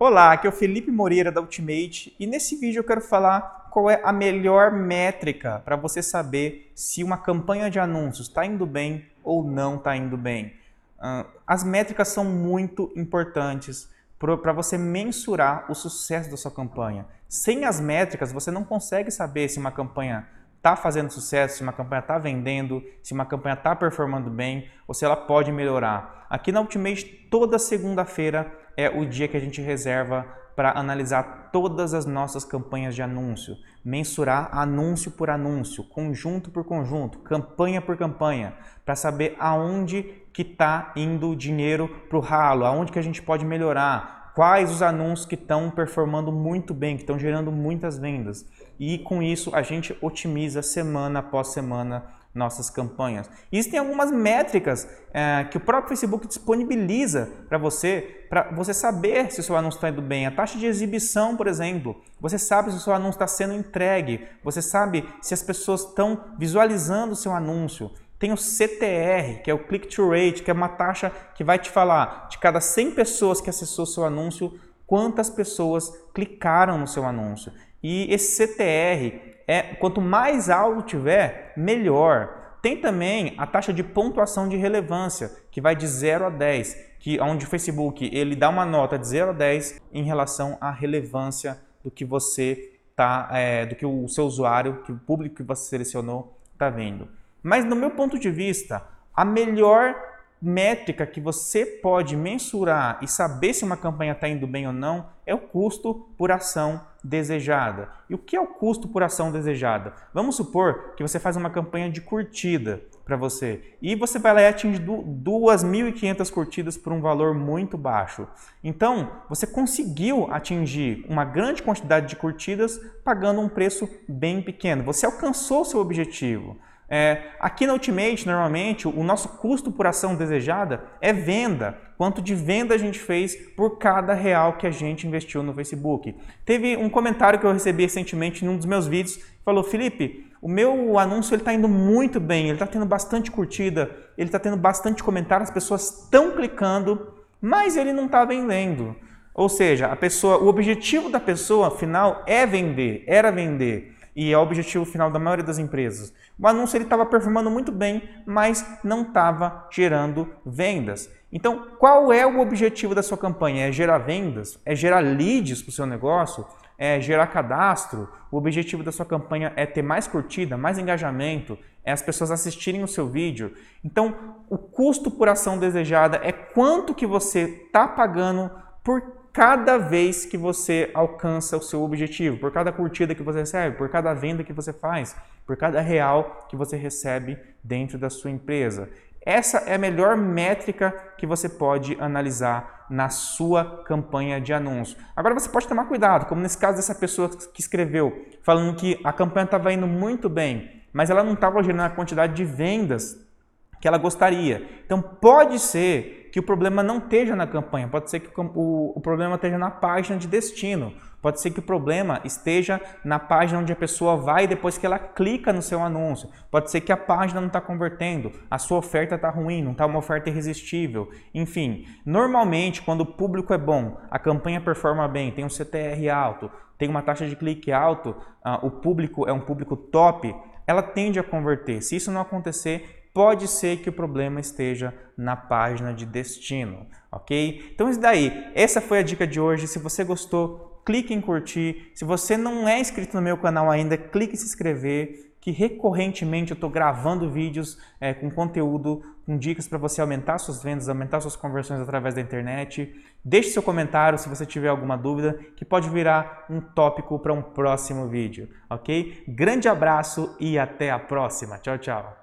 Olá, aqui é o Felipe Moreira da Ultimate e nesse vídeo eu quero falar qual é a melhor métrica para você saber se uma campanha de anúncios está indo bem ou não está indo bem. As métricas são muito importantes para você mensurar o sucesso da sua campanha. Sem as métricas, você não consegue saber se uma campanha está fazendo sucesso, se uma campanha está vendendo, se uma campanha está performando bem ou se ela pode melhorar. Aqui na Ultimate, toda segunda-feira é o dia que a gente reserva para analisar todas as nossas campanhas de anúncio, mensurar anúncio por anúncio, conjunto por conjunto, campanha por campanha, para saber aonde que está indo o dinheiro para o ralo, aonde que a gente pode melhorar, quais os anúncios que estão performando muito bem, que estão gerando muitas vendas. E com isso a gente otimiza semana após semana nossas campanhas. Existem algumas métricas é, que o próprio Facebook disponibiliza para você, para você saber se o seu anúncio está indo bem. A taxa de exibição, por exemplo, você sabe se o seu anúncio está sendo entregue, você sabe se as pessoas estão visualizando o seu anúncio. Tem o CTR, que é o click-through rate, que é uma taxa que vai te falar de cada 100 pessoas que acessou seu anúncio, quantas pessoas clicaram no seu anúncio. E esse CTR é quanto mais alto tiver, melhor. Tem também a taxa de pontuação de relevância, que vai de 0 a 10, que onde o Facebook ele dá uma nota de 0 a 10 em relação à relevância do que você tá, é, do que o seu usuário, que o público que você selecionou está vendo. Mas no meu ponto de vista, a melhor métrica que você pode mensurar e saber se uma campanha está indo bem ou não é o custo por ação desejada. E o que é o custo por ação desejada? Vamos supor que você faz uma campanha de curtida para você e você vai lá e atinge 2.500 curtidas por um valor muito baixo. Então, você conseguiu atingir uma grande quantidade de curtidas pagando um preço bem pequeno. Você alcançou seu objetivo. É, aqui na Ultimate, normalmente, o nosso custo por ação desejada é venda. Quanto de venda a gente fez por cada real que a gente investiu no Facebook. Teve um comentário que eu recebi recentemente em um dos meus vídeos falou: Felipe, o meu anúncio está indo muito bem, ele está tendo bastante curtida, ele está tendo bastante comentário, as pessoas estão clicando, mas ele não está vendendo. Ou seja, a pessoa, o objetivo da pessoa final é vender, era vender e é o objetivo final da maioria das empresas. O anúncio estava performando muito bem, mas não estava gerando vendas. Então, qual é o objetivo da sua campanha? É gerar vendas? É gerar leads para o seu negócio? É gerar cadastro? O objetivo da sua campanha é ter mais curtida, mais engajamento, é as pessoas assistirem o seu vídeo. Então, o custo por ação desejada é quanto que você está pagando por cada vez que você alcança o seu objetivo, por cada curtida que você recebe, por cada venda que você faz, por cada real que você recebe dentro da sua empresa. Essa é a melhor métrica que você pode analisar na sua campanha de anúncio. Agora você pode tomar cuidado, como nesse caso dessa pessoa que escreveu, falando que a campanha estava indo muito bem, mas ela não estava gerando a quantidade de vendas que ela gostaria. Então pode que o problema não esteja na campanha, pode ser que o, o, problema esteja na página de destino, pode ser que o problema esteja na página onde a pessoa vai depois que ela clica no seu anúncio, pode ser que a página não está convertendo, a sua oferta está ruim, não está uma oferta irresistível, enfim. Normalmente, quando o público é bom, a campanha performa bem, tem um CTR alto, tem uma taxa de clique alto, uh, o público é um público top, ela tende a converter. Se isso não acontecer, pode ser que o problema esteja na página de destino, ok? Então isso daí, essa foi a dica de hoje. Se você gostou, clique em curtir. Se você não é inscrito no meu canal ainda, clique em se inscrever que recorrentemente eu estou gravando vídeos é, com conteúdo, com dicas para você aumentar suas vendas, aumentar suas conversões através da internet. Deixe seu comentário se você tiver alguma dúvida, que pode virar um tópico para um próximo vídeo, ok? Grande abraço e até a próxima. Tchau, tchau.